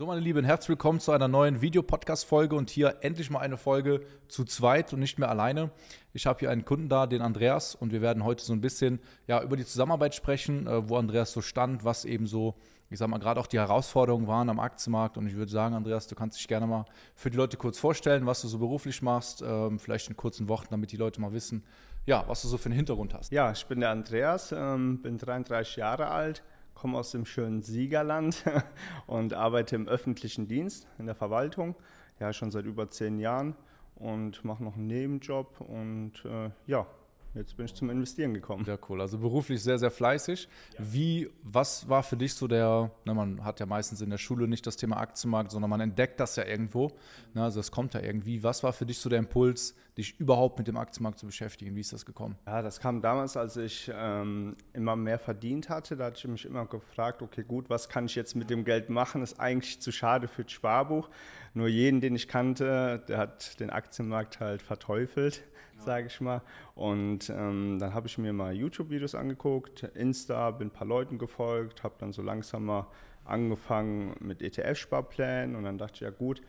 So, meine Lieben, herzlich willkommen zu einer neuen Videopodcast-Folge und hier endlich mal eine Folge zu zweit und nicht mehr alleine. Ich habe hier einen Kunden da, den Andreas, und wir werden heute so ein bisschen ja, über die Zusammenarbeit sprechen, äh, wo Andreas so stand, was eben so, ich sag mal, gerade auch die Herausforderungen waren am Aktienmarkt. Und ich würde sagen, Andreas, du kannst dich gerne mal für die Leute kurz vorstellen, was du so beruflich machst, ähm, vielleicht in kurzen Worten, damit die Leute mal wissen, ja, was du so für einen Hintergrund hast. Ja, ich bin der Andreas, ähm, bin 33 Jahre alt komme aus dem schönen Siegerland und arbeite im öffentlichen Dienst in der Verwaltung, ja schon seit über zehn Jahren und mache noch einen Nebenjob und äh, ja, jetzt bin ich zum Investieren gekommen. Sehr cool. Also beruflich sehr, sehr fleißig. Ja. Wie, was war für dich so der, na, man hat ja meistens in der Schule nicht das Thema Aktienmarkt, sondern man entdeckt das ja irgendwo. Na, also es kommt ja irgendwie. Was war für dich so der Impuls, dich überhaupt mit dem Aktienmarkt zu beschäftigen? Wie ist das gekommen? Ja, das kam damals, als ich ähm, immer mehr verdient hatte. Da hatte ich mich immer gefragt, okay, gut, was kann ich jetzt mit dem Geld machen? Ist eigentlich zu schade für das Sparbuch. Nur jeden, den ich kannte, der hat den Aktienmarkt halt verteufelt sage ich mal. Und ähm, dann habe ich mir mal YouTube-Videos angeguckt, Insta, bin ein paar Leuten gefolgt, habe dann so langsam mal angefangen mit ETF-Sparplänen und dann dachte ich, ja gut,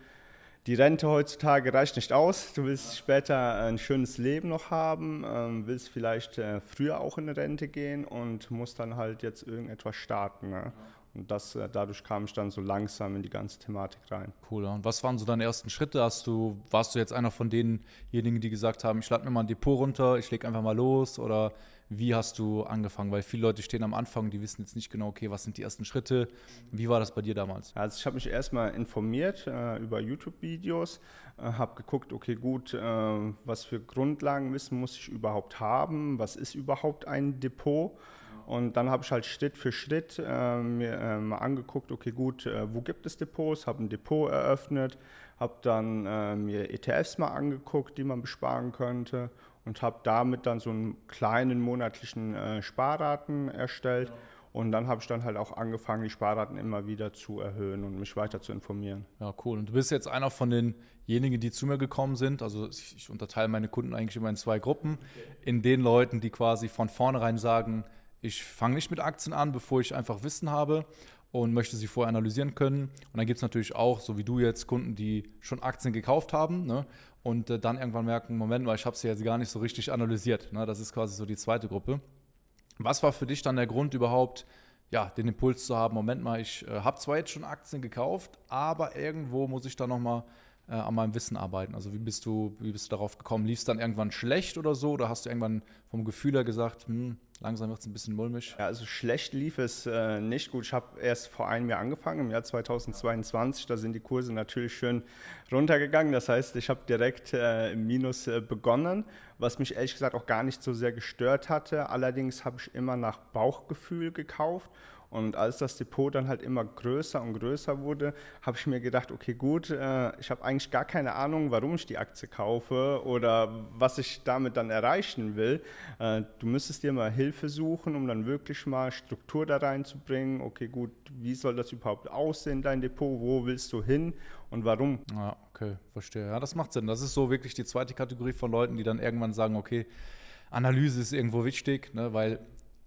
die Rente heutzutage reicht nicht aus. Du willst später ein schönes Leben noch haben, ähm, willst vielleicht äh, früher auch in eine Rente gehen und musst dann halt jetzt irgendetwas starten. Ne? Und das, äh, dadurch kam ich dann so langsam in die ganze Thematik rein. Cool. Und was waren so deine ersten Schritte? Hast du, warst du jetzt einer von denjenigen, die gesagt haben, ich lade mir mal ein Depot runter, ich lege einfach mal los? Oder wie hast du angefangen? Weil viele Leute stehen am Anfang, die wissen jetzt nicht genau, okay, was sind die ersten Schritte? Wie war das bei dir damals? Also ich habe mich erstmal informiert äh, über YouTube-Videos, äh, habe geguckt, okay, gut, äh, was für Grundlagenwissen muss ich überhaupt haben? Was ist überhaupt ein Depot? Und dann habe ich halt Schritt für Schritt äh, mir äh, mal angeguckt, okay gut, äh, wo gibt es Depots, habe ein Depot eröffnet, habe dann äh, mir ETFs mal angeguckt, die man besparen könnte und habe damit dann so einen kleinen monatlichen äh, Sparraten erstellt. Ja. Und dann habe ich dann halt auch angefangen, die Sparraten immer wieder zu erhöhen und mich weiter zu informieren. Ja, cool. Und du bist jetzt einer von denjenigen, die zu mir gekommen sind. Also ich, ich unterteile meine Kunden eigentlich immer in zwei Gruppen. In den Leuten, die quasi von vornherein sagen, ich fange nicht mit Aktien an, bevor ich einfach Wissen habe und möchte sie vorher analysieren können. Und dann gibt es natürlich auch, so wie du jetzt, Kunden, die schon Aktien gekauft haben ne? und äh, dann irgendwann merken, Moment mal, ich habe sie jetzt gar nicht so richtig analysiert. Ne? Das ist quasi so die zweite Gruppe. Was war für dich dann der Grund überhaupt, ja, den Impuls zu haben, Moment mal, ich äh, habe zwar jetzt schon Aktien gekauft, aber irgendwo muss ich da nochmal äh, an meinem Wissen arbeiten. Also wie bist du, wie bist du darauf gekommen? Lief es dann irgendwann schlecht oder so? Oder hast du irgendwann vom Gefühl her gesagt, hm, langsam wird es ein bisschen mulmig? Ja, also schlecht lief es äh, nicht gut. Ich habe erst vor einem Jahr angefangen, im Jahr 2022. Da sind die Kurse natürlich schön runtergegangen. Das heißt, ich habe direkt äh, im Minus äh, begonnen, was mich ehrlich gesagt auch gar nicht so sehr gestört hatte. Allerdings habe ich immer nach Bauchgefühl gekauft und als das Depot dann halt immer größer und größer wurde, habe ich mir gedacht, okay, gut, äh, ich habe eigentlich gar keine Ahnung, warum ich die Aktie kaufe oder was ich damit dann erreichen will. Äh, du müsstest dir mal Hilfe suchen, um dann wirklich mal Struktur da reinzubringen. Okay, gut, wie soll das überhaupt aussehen, dein Depot? Wo willst du hin und warum? Ja, okay, verstehe. Ja, das macht Sinn. Das ist so wirklich die zweite Kategorie von Leuten, die dann irgendwann sagen, okay, Analyse ist irgendwo wichtig, ne, weil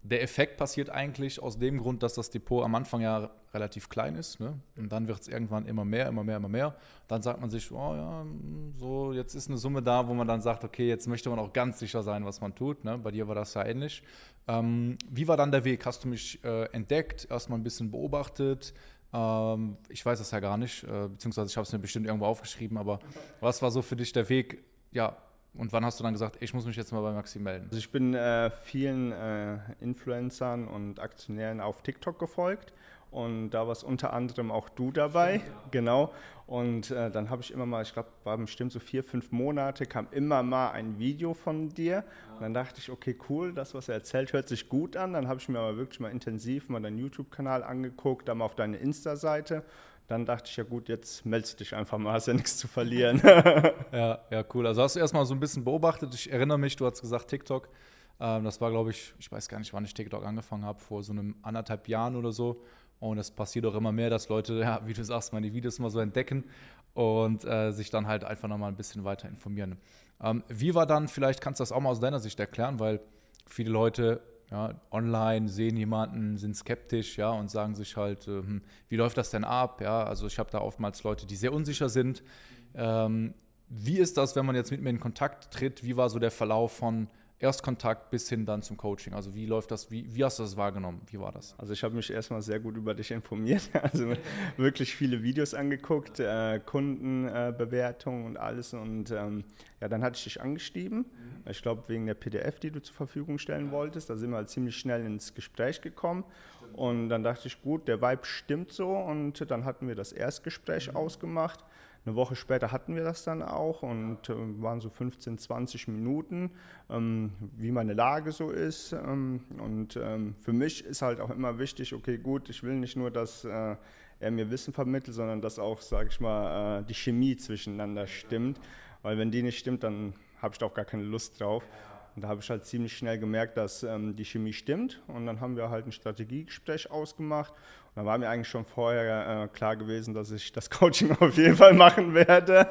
der Effekt passiert eigentlich aus dem Grund, dass das Depot am Anfang ja relativ klein ist. Ne? Und dann wird es irgendwann immer mehr, immer mehr, immer mehr. Dann sagt man sich, oh ja, so jetzt ist eine Summe da, wo man dann sagt, okay, jetzt möchte man auch ganz sicher sein, was man tut. Ne? Bei dir war das ja ähnlich. Ähm, wie war dann der Weg? Hast du mich äh, entdeckt, erstmal ein bisschen beobachtet? Ähm, ich weiß das ja gar nicht, äh, beziehungsweise ich habe es mir bestimmt irgendwo aufgeschrieben, aber was war so für dich der Weg, ja, und wann hast du dann gesagt, ich muss mich jetzt mal bei Maxim melden? Also ich bin äh, vielen äh, Influencern und Aktionären auf TikTok gefolgt und da warst unter anderem auch du dabei, Stimmt, ja. genau. Und äh, dann habe ich immer mal, ich glaube, war bestimmt so vier, fünf Monate, kam immer mal ein Video von dir. Ja. Und dann dachte ich, okay, cool, das, was er erzählt, hört sich gut an. Dann habe ich mir aber wirklich mal intensiv mal deinen YouTube-Kanal angeguckt, dann mal auf deine Insta-Seite dann dachte ich, ja gut, jetzt meldest dich einfach mal, hast ja nichts zu verlieren. ja, ja, cool. Also hast du erstmal so ein bisschen beobachtet. Ich erinnere mich, du hast gesagt TikTok. Ähm, das war, glaube ich, ich weiß gar nicht, wann ich TikTok angefangen habe, vor so einem anderthalb Jahren oder so. Und es passiert auch immer mehr, dass Leute, ja, wie du sagst, meine Videos mal so entdecken und äh, sich dann halt einfach nochmal ein bisschen weiter informieren. Ähm, wie war dann, vielleicht kannst du das auch mal aus deiner Sicht erklären, weil viele Leute ja, online, sehen jemanden, sind skeptisch, ja, und sagen sich halt, äh, hm, wie läuft das denn ab? Ja, also ich habe da oftmals Leute, die sehr unsicher sind. Ähm, wie ist das, wenn man jetzt mit mir in Kontakt tritt? Wie war so der Verlauf von Erstkontakt bis hin dann zum Coaching? Also wie läuft das, wie, wie hast du das wahrgenommen? Wie war das? Also ich habe mich erstmal sehr gut über dich informiert, also wirklich viele Videos angeguckt, äh, Kundenbewertungen äh, und alles und ähm, ja, dann hatte ich dich angeschrieben, mhm. ich glaube wegen der PDF, die du zur Verfügung stellen wolltest, da sind wir halt ziemlich schnell ins Gespräch gekommen und dann dachte ich, gut, der Vibe stimmt so und dann hatten wir das Erstgespräch mhm. ausgemacht eine Woche später hatten wir das dann auch und äh, waren so 15, 20 Minuten, ähm, wie meine Lage so ist. Ähm, und ähm, für mich ist halt auch immer wichtig, okay, gut, ich will nicht nur, dass äh, er mir Wissen vermittelt, sondern dass auch, sage ich mal, äh, die Chemie zwischeneinander stimmt. Weil wenn die nicht stimmt, dann habe ich da auch gar keine Lust drauf. Und da habe ich halt ziemlich schnell gemerkt, dass ähm, die Chemie stimmt. Und dann haben wir halt ein Strategiegespräch ausgemacht. Da war mir eigentlich schon vorher äh, klar gewesen, dass ich das Coaching auf jeden Fall machen werde.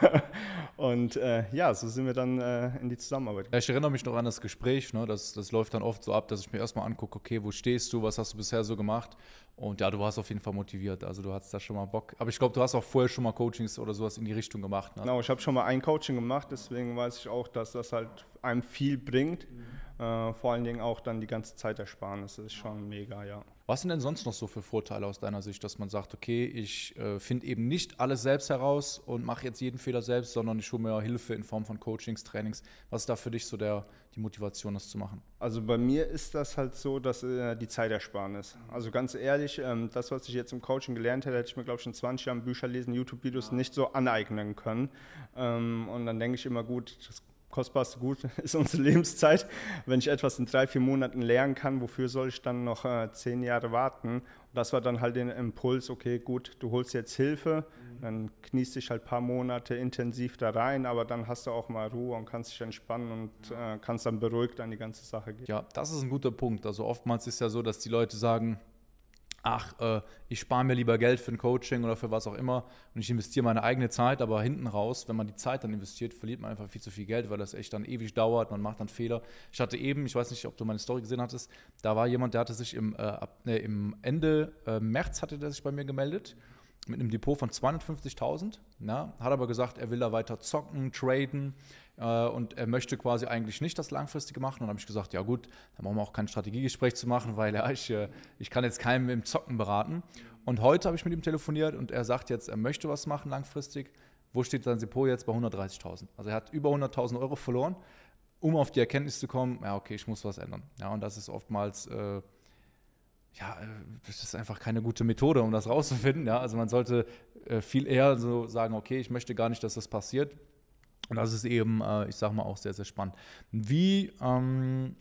Und äh, ja, so sind wir dann äh, in die Zusammenarbeit. Ja, ich erinnere mich noch an das Gespräch. Ne? Das, das läuft dann oft so ab, dass ich mir erstmal angucke, okay, wo stehst du, was hast du bisher so gemacht? Und ja, du warst auf jeden Fall motiviert. Also du hattest da schon mal Bock. Aber ich glaube, du hast auch vorher schon mal Coachings oder sowas in die Richtung gemacht. Ne? Genau, ich habe schon mal ein Coaching gemacht, deswegen weiß ich auch, dass das halt einem viel bringt. Mhm. Äh, vor allen Dingen auch dann die ganze Zeit ersparen. Das ist schon mega, ja. Was sind denn sonst noch so für Vorteile aus deiner Sicht, dass man sagt, okay, ich äh, finde eben nicht alles selbst heraus und mache jetzt jeden Fehler selbst, sondern ich hole mir Hilfe in Form von Coachings, Trainings. Was ist da für dich so der, die Motivation, das zu machen? Also bei mir ist das halt so, dass äh, die Zeit ersparen ist. Also ganz ehrlich, ähm, das, was ich jetzt im Coaching gelernt hätte, hätte ich mir, glaube ich, in 20 Jahren Bücher lesen, YouTube-Videos ja. nicht so aneignen können. Ähm, und dann denke ich immer, gut, das kostbarste Gut ist unsere Lebenszeit. Wenn ich etwas in drei, vier Monaten lernen kann, wofür soll ich dann noch äh, zehn Jahre warten? Und das war dann halt der Impuls, okay, gut, du holst jetzt Hilfe, mhm. dann kniest dich halt ein paar Monate intensiv da rein, aber dann hast du auch mal Ruhe und kannst dich entspannen und äh, kannst dann beruhigt an die ganze Sache gehen. Ja, das ist ein guter Punkt. Also oftmals ist ja so, dass die Leute sagen, ach, äh, ich spare mir lieber Geld für ein Coaching oder für was auch immer und ich investiere meine eigene Zeit, aber hinten raus, wenn man die Zeit dann investiert, verliert man einfach viel zu viel Geld, weil das echt dann ewig dauert, man macht dann Fehler. Ich hatte eben, ich weiß nicht, ob du meine Story gesehen hattest, da war jemand, der hatte sich im, äh, ab, ne, im Ende äh, März hatte der sich bei mir gemeldet mit einem Depot von 250.000, ja, hat aber gesagt, er will da weiter zocken, traden äh, und er möchte quasi eigentlich nicht das Langfristige machen. Und dann habe ich gesagt, ja gut, dann brauchen wir auch kein Strategiegespräch zu machen, weil ja, ich, äh, ich kann jetzt keinem im Zocken beraten. Und heute habe ich mit ihm telefoniert und er sagt jetzt, er möchte was machen langfristig. Wo steht sein Depot jetzt? Bei 130.000. Also er hat über 100.000 Euro verloren, um auf die Erkenntnis zu kommen, ja okay, ich muss was ändern. Ja, und das ist oftmals... Äh, ja, äh, das ist einfach keine gute Methode, um das rauszufinden. Ja? Also man sollte äh, viel eher so sagen, okay, ich möchte gar nicht, dass das passiert. Und das ist eben, äh, ich sage mal, auch sehr, sehr spannend. Wie, ähm,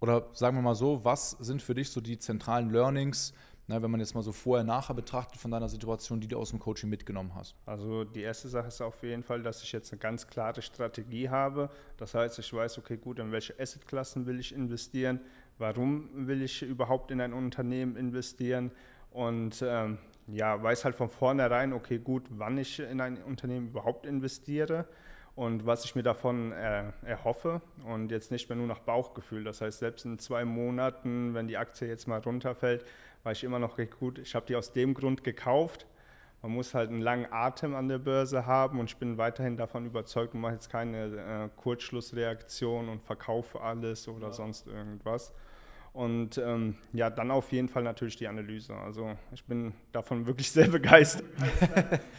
oder sagen wir mal so, was sind für dich so die zentralen Learnings, ne, wenn man jetzt mal so vorher, nachher betrachtet von deiner Situation, die du aus dem Coaching mitgenommen hast? Also die erste Sache ist auf jeden Fall, dass ich jetzt eine ganz klare Strategie habe. Das heißt, ich weiß, okay, gut, in welche Assetklassen will ich investieren, warum will ich überhaupt in ein Unternehmen investieren und ähm, ja, weiß halt von vornherein, okay, gut, wann ich in ein Unternehmen überhaupt investiere und was ich mir davon äh, erhoffe und jetzt nicht mehr nur nach Bauchgefühl. Das heißt, selbst in zwei Monaten, wenn die Aktie jetzt mal runterfällt, war ich immer noch recht gut. Ich habe die aus dem Grund gekauft. Man muss halt einen langen Atem an der Börse haben und ich bin weiterhin davon überzeugt und mache jetzt keine äh, Kurzschlussreaktion und verkaufe alles oder ja. sonst irgendwas. Und ähm, ja, dann auf jeden Fall natürlich die Analyse. Also ich bin davon wirklich sehr begeistert.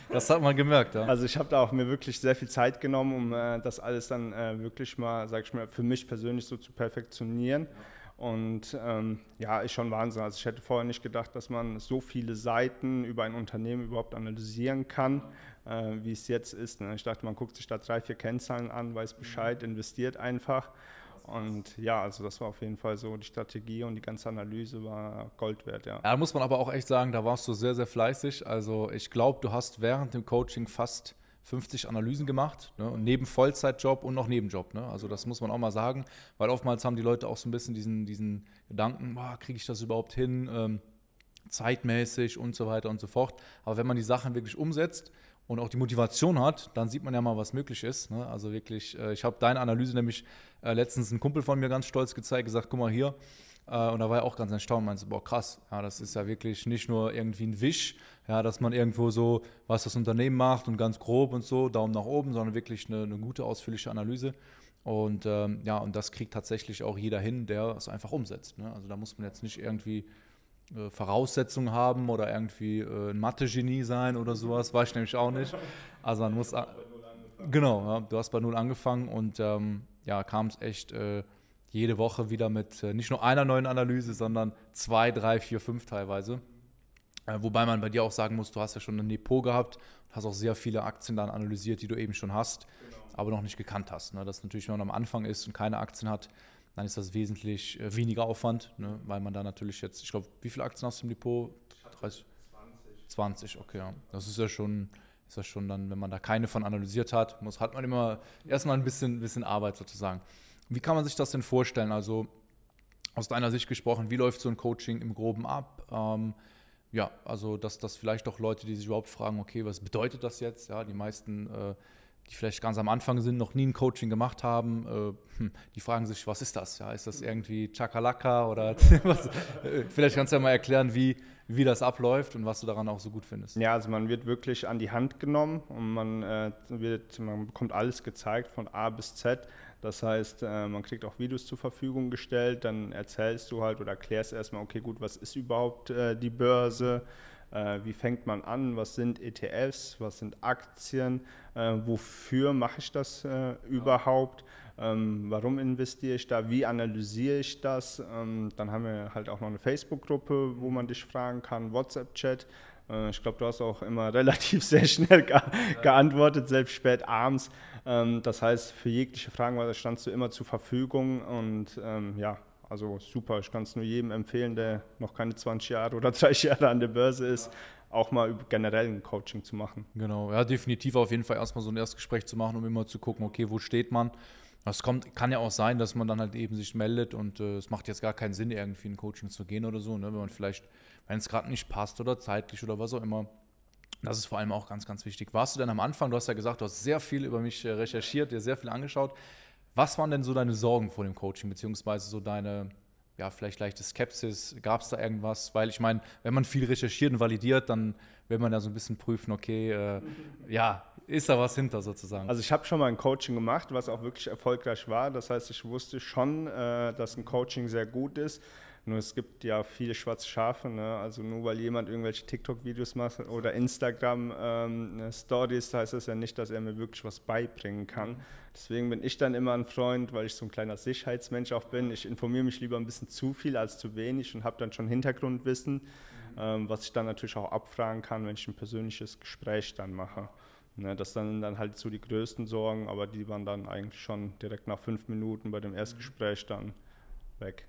das hat man gemerkt, ja. Also ich habe da auch mir wirklich sehr viel Zeit genommen, um äh, das alles dann äh, wirklich mal, sag ich mal, für mich persönlich so zu perfektionieren. Und ähm, ja, ist schon Wahnsinn. Also ich hätte vorher nicht gedacht, dass man so viele Seiten über ein Unternehmen überhaupt analysieren kann, äh, wie es jetzt ist. Ne? Ich dachte, man guckt sich da drei, vier Kennzahlen an, weiß Bescheid, investiert einfach. Und ja, also das war auf jeden Fall so, die Strategie und die ganze Analyse war Gold wert, ja. Da muss man aber auch echt sagen, da warst du sehr, sehr fleißig. Also ich glaube, du hast während dem Coaching fast 50 Analysen gemacht, ne? und neben Vollzeitjob und noch Nebenjob. Ne? Also das muss man auch mal sagen, weil oftmals haben die Leute auch so ein bisschen diesen, diesen Gedanken, kriege ich das überhaupt hin? Ähm, zeitmäßig und so weiter und so fort. Aber wenn man die Sachen wirklich umsetzt und auch die Motivation hat, dann sieht man ja mal, was möglich ist. Ne? Also wirklich, äh, ich habe deine Analyse nämlich äh, letztens ein Kumpel von mir ganz stolz gezeigt, gesagt, guck mal hier. Äh, und da war er auch ganz erstaunt, meinte, boah krass, ja, das ist ja wirklich nicht nur irgendwie ein Wisch, ja, dass man irgendwo so, was das Unternehmen macht und ganz grob und so, Daumen nach oben, sondern wirklich eine, eine gute, ausführliche Analyse. Und ähm, ja, und das kriegt tatsächlich auch jeder hin, der es einfach umsetzt. Ne? Also da muss man jetzt nicht irgendwie äh, Voraussetzungen haben oder irgendwie äh, ein Mathe-Genie sein oder sowas, weiß ich nämlich auch nicht. Also man muss. Genau, ja, du hast bei Null angefangen und ähm, ja, kam es echt äh, jede Woche wieder mit äh, nicht nur einer neuen Analyse, sondern zwei, drei, vier, fünf teilweise. Äh, wobei man bei dir auch sagen muss, du hast ja schon ein Depot gehabt, hast auch sehr viele Aktien dann analysiert, die du eben schon hast, genau. aber noch nicht gekannt hast. Ne? Das natürlich, wenn man am Anfang ist und keine Aktien hat, dann ist das wesentlich äh, weniger Aufwand, ne? weil man da natürlich jetzt, ich glaube, wie viele Aktien hast du im Depot? 30? 20. 20, okay, ja. Das ist ja schon, ist ja schon dann, wenn man da keine von analysiert hat, muss, hat man immer erstmal ein bisschen, bisschen Arbeit sozusagen. Wie kann man sich das denn vorstellen? Also aus deiner Sicht gesprochen, wie läuft so ein Coaching im Groben ab? Ähm, ja, also dass das vielleicht auch Leute, die sich überhaupt fragen, okay, was bedeutet das jetzt? Ja, die meisten äh, die vielleicht ganz am Anfang sind, noch nie ein Coaching gemacht haben, äh, hm, die fragen sich, was ist das? Ja, ist das irgendwie Chakalaka oder was? Äh, vielleicht kannst du ja mal erklären, wie, wie das abläuft und was du daran auch so gut findest. Ja, also man wird wirklich an die Hand genommen und man, äh, wird, man bekommt alles gezeigt von A bis Z. Das heißt, äh, man kriegt auch Videos zur Verfügung gestellt, dann erzählst du halt oder erklärst erstmal, okay, gut, was ist überhaupt äh, die Börse? Äh, wie fängt man an? Was sind ETFs? Was sind Aktien? Äh, wofür mache ich das äh, überhaupt? Ähm, warum investiere ich da? Wie analysiere ich das? Ähm, dann haben wir halt auch noch eine Facebook-Gruppe, wo man dich fragen kann, WhatsApp-Chat. Äh, ich glaube, du hast auch immer relativ sehr schnell ge geantwortet, selbst spät abends. Ähm, das heißt, für jegliche Fragen standst du immer zur Verfügung und ähm, ja, also super, ich kann es nur jedem empfehlen, der noch keine 20 Jahre oder 30 Jahre an der Börse ist, auch mal generell ein Coaching zu machen. Genau, ja, definitiv auf jeden Fall erstmal so ein Erstgespräch zu machen, um immer zu gucken, okay, wo steht man. Das kommt, kann ja auch sein, dass man dann halt eben sich meldet und äh, es macht jetzt gar keinen Sinn, irgendwie in Coaching zu gehen oder so, ne? wenn man vielleicht, wenn es gerade nicht passt oder zeitlich oder was auch immer. Das ist vor allem auch ganz, ganz wichtig. Warst du denn am Anfang, du hast ja gesagt, du hast sehr viel über mich äh, recherchiert, dir sehr viel angeschaut. Was waren denn so deine Sorgen vor dem Coaching, beziehungsweise so deine, ja, vielleicht leichte Skepsis? Gab es da irgendwas? Weil ich meine, wenn man viel recherchiert und validiert, dann will man ja so ein bisschen prüfen, okay, äh, ja, ist da was hinter sozusagen? Also ich habe schon mal ein Coaching gemacht, was auch wirklich erfolgreich war. Das heißt, ich wusste schon, äh, dass ein Coaching sehr gut ist. Nur es gibt ja viele schwarze Schafe, ne? also nur weil jemand irgendwelche TikTok-Videos macht oder Instagram-Stories, ähm, heißt das ja nicht, dass er mir wirklich was beibringen kann. Deswegen bin ich dann immer ein Freund, weil ich so ein kleiner Sicherheitsmensch auch bin. Ich informiere mich lieber ein bisschen zu viel als zu wenig und habe dann schon Hintergrundwissen, mhm. ähm, was ich dann natürlich auch abfragen kann, wenn ich ein persönliches Gespräch dann mache. Ne, das sind dann halt so die größten Sorgen, aber die waren dann eigentlich schon direkt nach fünf Minuten bei dem Erstgespräch dann weg.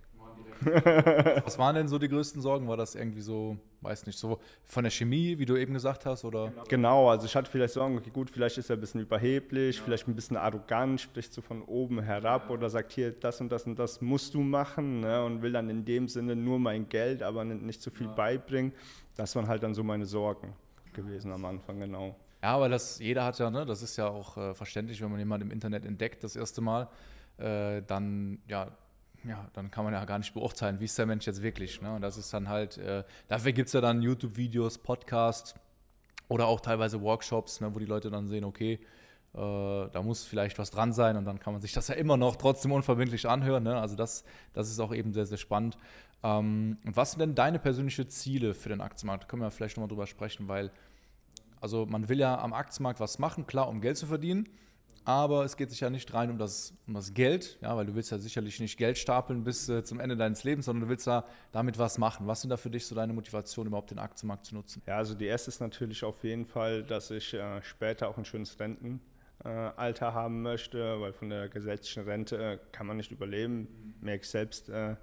Was waren denn so die größten Sorgen? War das irgendwie so, weiß nicht, so von der Chemie, wie du eben gesagt hast? Oder? Genau, also ich hatte vielleicht Sorgen, okay, gut, vielleicht ist er ein bisschen überheblich, ja. vielleicht ein bisschen arrogant, spricht so von oben herab ja. oder sagt hier, das und das und das musst du machen ne, und will dann in dem Sinne nur mein Geld, aber nicht so viel ja. beibringen. Das waren halt dann so meine Sorgen gewesen am Anfang, genau. Ja, aber das, jeder hat ja, ne, das ist ja auch äh, verständlich, wenn man jemanden im Internet entdeckt das erste Mal, äh, dann ja, ja, dann kann man ja gar nicht beurteilen, wie ist der Mensch jetzt wirklich. Ne? Und das ist dann halt, äh, dafür gibt es ja dann YouTube-Videos, Podcasts oder auch teilweise Workshops, ne, wo die Leute dann sehen, okay, äh, da muss vielleicht was dran sein und dann kann man sich das ja immer noch trotzdem unverbindlich anhören. Ne? Also das, das ist auch eben sehr, sehr spannend. Ähm, und was sind denn deine persönlichen Ziele für den Aktienmarkt? Da können wir vielleicht nochmal drüber sprechen, weil also man will ja am Aktienmarkt was machen, klar, um Geld zu verdienen aber es geht sich ja nicht rein um das, um das Geld, ja, weil du willst ja sicherlich nicht Geld stapeln bis äh, zum Ende deines Lebens, sondern du willst ja damit was machen. Was sind da für dich so deine Motivationen, überhaupt den Aktienmarkt zu nutzen? Ja, also die erste ist natürlich auf jeden Fall, dass ich äh, später auch ein schönes Rentenalter äh, haben möchte, weil von der gesetzlichen Rente äh, kann man nicht überleben, merke ich selbst äh,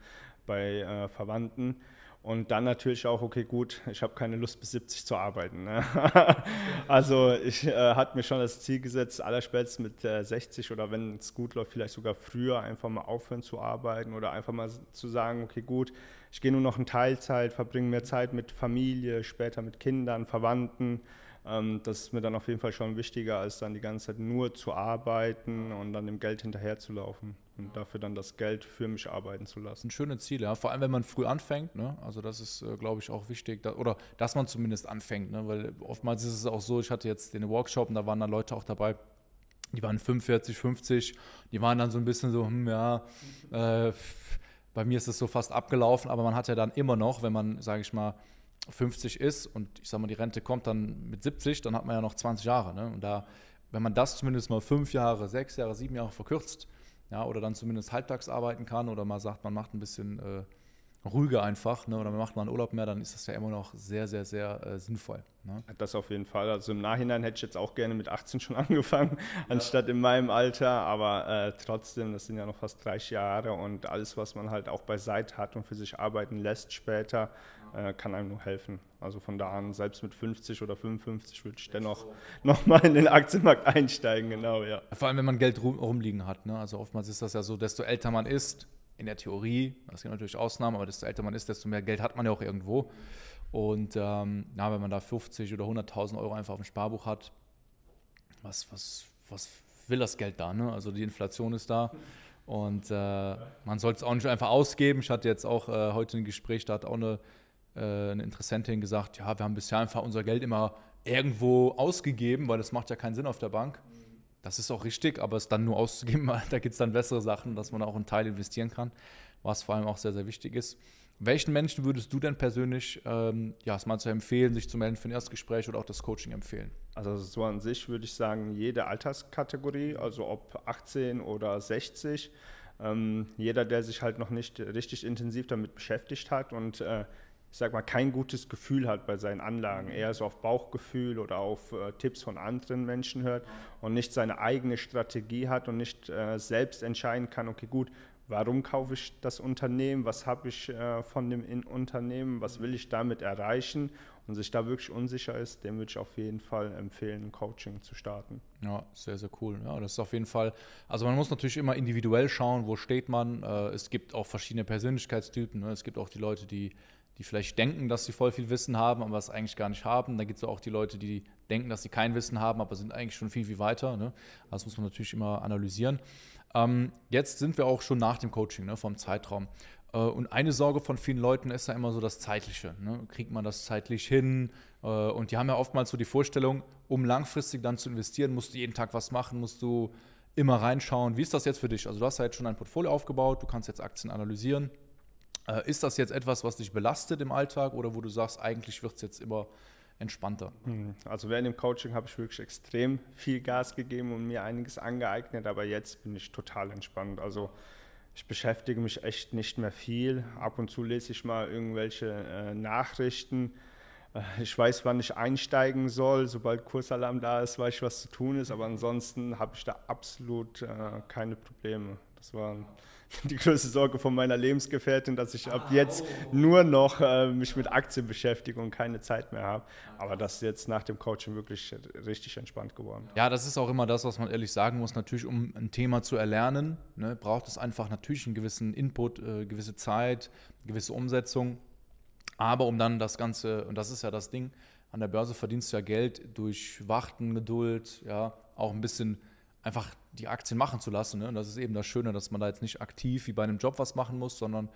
bei äh, Verwandten. Und dann natürlich auch, okay, gut, ich habe keine Lust bis 70 zu arbeiten. Ne? also ich äh, hatte mir schon das Ziel gesetzt, allerspätestens mit äh, 60 oder wenn es gut läuft, vielleicht sogar früher einfach mal aufhören zu arbeiten oder einfach mal zu sagen, okay, gut, ich gehe nur noch in Teilzeit, verbringe mehr Zeit mit Familie, später mit Kindern, Verwandten. Ähm, das ist mir dann auf jeden Fall schon wichtiger, als dann die ganze Zeit nur zu arbeiten und dann dem Geld hinterherzulaufen und dafür dann das Geld für mich arbeiten zu lassen. Ein schönes Ziel, ja. Vor allem, wenn man früh anfängt, ne? Also das ist, äh, glaube ich, auch wichtig. Da, oder dass man zumindest anfängt, ne? Weil oftmals ist es auch so, ich hatte jetzt den Workshop und da waren dann Leute auch dabei, die waren 45, 50, die waren dann so ein bisschen so, hm, ja, äh, bei mir ist es so fast abgelaufen, aber man hat ja dann immer noch, wenn man, sage ich mal, 50 ist und ich sage mal, die Rente kommt dann mit 70, dann hat man ja noch 20 Jahre. Ne? Und da, wenn man das zumindest mal fünf Jahre, sechs Jahre, sieben Jahre verkürzt, ja, oder dann zumindest halbtags arbeiten kann oder mal sagt, man macht ein bisschen äh, ruhiger einfach ne, oder man macht mal einen Urlaub mehr, dann ist das ja immer noch sehr, sehr, sehr äh, sinnvoll. Ne? Das auf jeden Fall. Also im Nachhinein hätte ich jetzt auch gerne mit 18 schon angefangen, ja. anstatt in meinem Alter, aber äh, trotzdem, das sind ja noch fast 30 Jahre und alles, was man halt auch beiseite hat und für sich arbeiten lässt später, äh, kann einem nur helfen. Also von da an, selbst mit 50 oder 55 würde ich dennoch nochmal in den Aktienmarkt einsteigen, genau, ja. Vor allem, wenn man Geld rum, rumliegen hat. Ne? Also oftmals ist das ja so, desto älter man ist, in der Theorie, das sind natürlich Ausnahmen, aber desto älter man ist, desto mehr Geld hat man ja auch irgendwo. Und ähm, na, wenn man da 50 oder 100.000 Euro einfach auf dem Sparbuch hat, was, was, was will das Geld da? Ne? Also die Inflation ist da. Und äh, man sollte es auch nicht einfach ausgeben. Ich hatte jetzt auch äh, heute ein Gespräch, da hat auch eine eine Interessentin gesagt, ja, wir haben bisher einfach unser Geld immer irgendwo ausgegeben, weil das macht ja keinen Sinn auf der Bank. Das ist auch richtig, aber es dann nur auszugeben, da gibt es dann bessere Sachen, dass man auch einen Teil investieren kann, was vor allem auch sehr, sehr wichtig ist. Welchen Menschen würdest du denn persönlich, ähm, ja, es mal zu empfehlen, sich zu melden für ein Erstgespräch oder auch das Coaching empfehlen? Also so an sich würde ich sagen, jede Alterskategorie, also ob 18 oder 60, ähm, jeder, der sich halt noch nicht richtig intensiv damit beschäftigt hat und äh, ich sag mal, kein gutes Gefühl hat bei seinen Anlagen, eher so auf Bauchgefühl oder auf äh, Tipps von anderen Menschen hört und nicht seine eigene Strategie hat und nicht äh, selbst entscheiden kann, okay, gut, warum kaufe ich das Unternehmen, was habe ich äh, von dem in Unternehmen, was will ich damit erreichen und sich da wirklich unsicher ist, dem würde ich auf jeden Fall empfehlen, ein Coaching zu starten. Ja, sehr, sehr cool. Ja, das ist auf jeden Fall, also man muss natürlich immer individuell schauen, wo steht man. Äh, es gibt auch verschiedene Persönlichkeitstypen. Ne? Es gibt auch die Leute, die die vielleicht denken, dass sie voll viel Wissen haben, aber es eigentlich gar nicht haben. Da gibt es auch die Leute, die denken, dass sie kein Wissen haben, aber sind eigentlich schon viel, viel weiter. Ne? Das muss man natürlich immer analysieren. Ähm, jetzt sind wir auch schon nach dem Coaching, ne, vom Zeitraum. Äh, und eine Sorge von vielen Leuten ist ja immer so das Zeitliche. Ne? Kriegt man das zeitlich hin? Äh, und die haben ja oftmals so die Vorstellung, um langfristig dann zu investieren, musst du jeden Tag was machen, musst du immer reinschauen. Wie ist das jetzt für dich? Also du hast ja jetzt schon ein Portfolio aufgebaut, du kannst jetzt Aktien analysieren. Äh, ist das jetzt etwas, was dich belastet im Alltag oder wo du sagst, eigentlich wird es jetzt immer entspannter? Hm, also während dem Coaching habe ich wirklich extrem viel Gas gegeben und mir einiges angeeignet, aber jetzt bin ich total entspannt. Also ich beschäftige mich echt nicht mehr viel. Ab und zu lese ich mal irgendwelche äh, Nachrichten. Äh, ich weiß, wann ich einsteigen soll. Sobald Kursalarm da ist, weiß ich, was zu tun ist. Aber ansonsten habe ich da absolut äh, keine Probleme. Das war die größte Sorge von meiner Lebensgefährtin, dass ich ab jetzt nur noch äh, mich mit Aktien beschäftige und keine Zeit mehr habe. Aber das ist jetzt nach dem Coaching wirklich richtig entspannt geworden. Ja, das ist auch immer das, was man ehrlich sagen muss. Natürlich, um ein Thema zu erlernen, ne, braucht es einfach natürlich einen gewissen Input, äh, gewisse Zeit, gewisse Umsetzung. Aber um dann das Ganze, und das ist ja das Ding, an der Börse verdienst du ja Geld durch Warten, Geduld, ja, auch ein bisschen einfach die Aktien machen zu lassen. Ne? Und das ist eben das Schöne, dass man da jetzt nicht aktiv wie bei einem Job was machen muss, sondern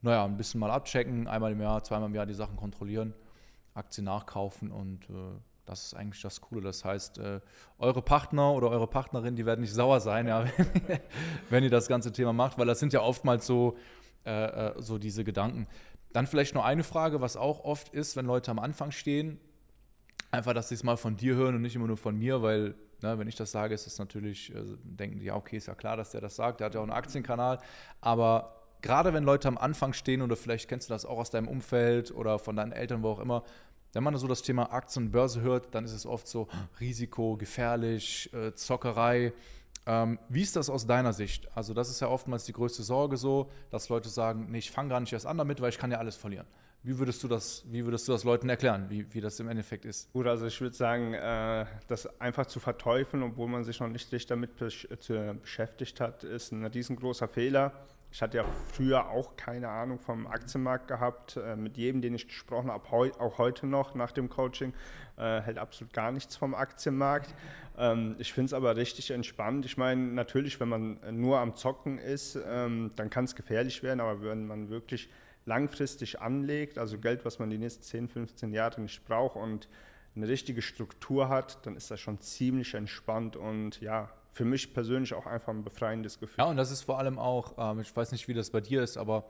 naja, ein bisschen mal abchecken, einmal im Jahr, zweimal im Jahr die Sachen kontrollieren, Aktien nachkaufen und äh, das ist eigentlich das Coole. Das heißt, äh, eure Partner oder eure Partnerin, die werden nicht sauer sein, ja, wenn, wenn ihr das ganze Thema macht, weil das sind ja oftmals so, äh, äh, so diese Gedanken. Dann vielleicht nur eine Frage, was auch oft ist, wenn Leute am Anfang stehen, einfach, dass sie es mal von dir hören und nicht immer nur von mir, weil Ne, wenn ich das sage, ist es natürlich, also denken die, ja, okay, ist ja klar, dass der das sagt, der hat ja auch einen Aktienkanal. Aber gerade wenn Leute am Anfang stehen, oder vielleicht kennst du das auch aus deinem Umfeld oder von deinen Eltern, wo auch immer, wenn man so das Thema Aktien und Börse hört, dann ist es oft so Risiko, gefährlich, äh, Zockerei. Ähm, wie ist das aus deiner Sicht? Also, das ist ja oftmals die größte Sorge so, dass Leute sagen, nee, ich fange gar nicht erst an damit, weil ich kann ja alles verlieren. Wie würdest du das, wie würdest du das Leuten erklären, wie, wie das im Endeffekt ist? Gut, also ich würde sagen, äh, das einfach zu verteufeln, obwohl man sich noch nicht richtig damit besch beschäftigt hat, ist ein riesengroßer Fehler. Ich hatte ja früher auch keine Ahnung vom Aktienmarkt gehabt. Äh, mit jedem, den ich gesprochen habe, heu auch heute noch nach dem Coaching, äh, hält absolut gar nichts vom Aktienmarkt. Ähm, ich finde es aber richtig entspannt. Ich meine, natürlich, wenn man nur am Zocken ist, ähm, dann kann es gefährlich werden, aber wenn man wirklich langfristig anlegt, also Geld, was man die nächsten 10, 15 Jahre nicht braucht und eine richtige Struktur hat, dann ist das schon ziemlich entspannt und ja, für mich persönlich auch einfach ein befreiendes Gefühl. Ja, und das ist vor allem auch, ähm, ich weiß nicht, wie das bei dir ist, aber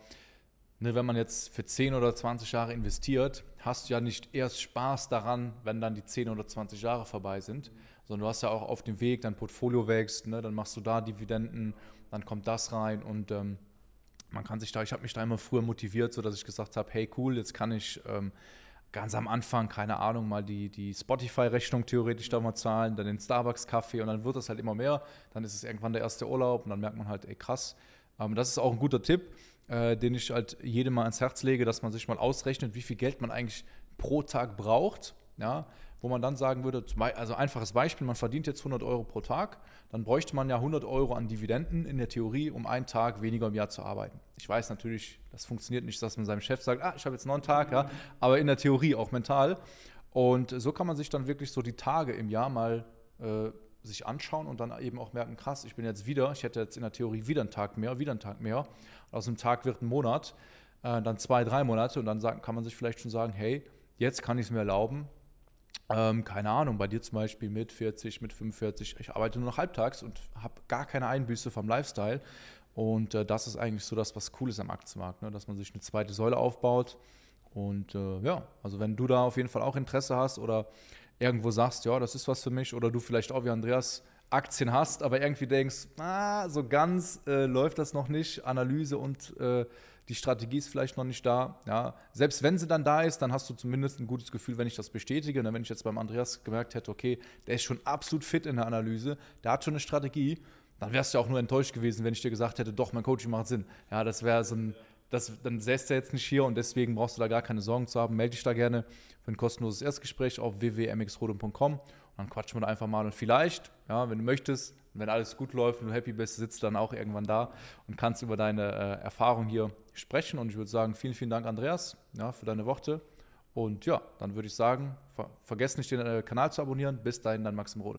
ne, wenn man jetzt für 10 oder 20 Jahre investiert, hast du ja nicht erst Spaß daran, wenn dann die 10 oder 20 Jahre vorbei sind, sondern du hast ja auch auf dem Weg, dein Portfolio wächst, ne, dann machst du da Dividenden, dann kommt das rein und ähm, man kann sich da, ich habe mich da immer früher motiviert, so dass ich gesagt habe, hey cool, jetzt kann ich ähm, ganz am Anfang, keine Ahnung, mal die, die Spotify-Rechnung theoretisch da mal zahlen, dann den Starbucks-Kaffee und dann wird das halt immer mehr. Dann ist es irgendwann der erste Urlaub und dann merkt man halt, ey krass. Ähm, das ist auch ein guter Tipp, äh, den ich halt jedem mal ans Herz lege, dass man sich mal ausrechnet, wie viel Geld man eigentlich pro Tag braucht. Ja, wo man dann sagen würde, also einfaches Beispiel, man verdient jetzt 100 Euro pro Tag, dann bräuchte man ja 100 Euro an Dividenden in der Theorie, um einen Tag weniger im Jahr zu arbeiten. Ich weiß natürlich, das funktioniert nicht, dass man seinem Chef sagt, ah, ich habe jetzt noch einen Tag, ja, aber in der Theorie auch mental. Und so kann man sich dann wirklich so die Tage im Jahr mal äh, sich anschauen und dann eben auch merken, krass, ich bin jetzt wieder, ich hätte jetzt in der Theorie wieder einen Tag mehr, wieder einen Tag mehr. Aus einem Tag wird ein Monat, äh, dann zwei, drei Monate und dann sagen, kann man sich vielleicht schon sagen, hey, jetzt kann ich es mir erlauben, ähm, keine Ahnung, bei dir zum Beispiel mit 40, mit 45, ich arbeite nur noch halbtags und habe gar keine Einbüße vom Lifestyle. Und äh, das ist eigentlich so das, was cool ist am Aktienmarkt, ne? dass man sich eine zweite Säule aufbaut. Und äh, ja, also wenn du da auf jeden Fall auch Interesse hast oder irgendwo sagst, ja, das ist was für mich, oder du vielleicht auch wie Andreas Aktien hast, aber irgendwie denkst, ah, so ganz äh, läuft das noch nicht, Analyse und äh, die Strategie ist vielleicht noch nicht da. Ja. Selbst wenn sie dann da ist, dann hast du zumindest ein gutes Gefühl, wenn ich das bestätige. Und wenn ich jetzt beim Andreas gemerkt hätte, okay, der ist schon absolut fit in der Analyse, der hat schon eine Strategie, dann wärst du auch nur enttäuscht gewesen, wenn ich dir gesagt hätte, doch, mein Coaching macht Sinn. Ja, das wäre so ein, das, dann säßt er jetzt nicht hier und deswegen brauchst du da gar keine Sorgen zu haben. Melde dich da gerne für ein kostenloses Erstgespräch auf www.mxrodum.com und dann quatschen wir da einfach mal. Und vielleicht, ja, wenn du möchtest, wenn alles gut läuft und du happy bist, sitzt du dann auch irgendwann da und kannst über deine äh, Erfahrung hier sprechen. Und ich würde sagen, vielen, vielen Dank, Andreas, ja, für deine Worte. Und ja, dann würde ich sagen, ver vergesst nicht, den äh, Kanal zu abonnieren. Bis dahin, dann Maxim Rode.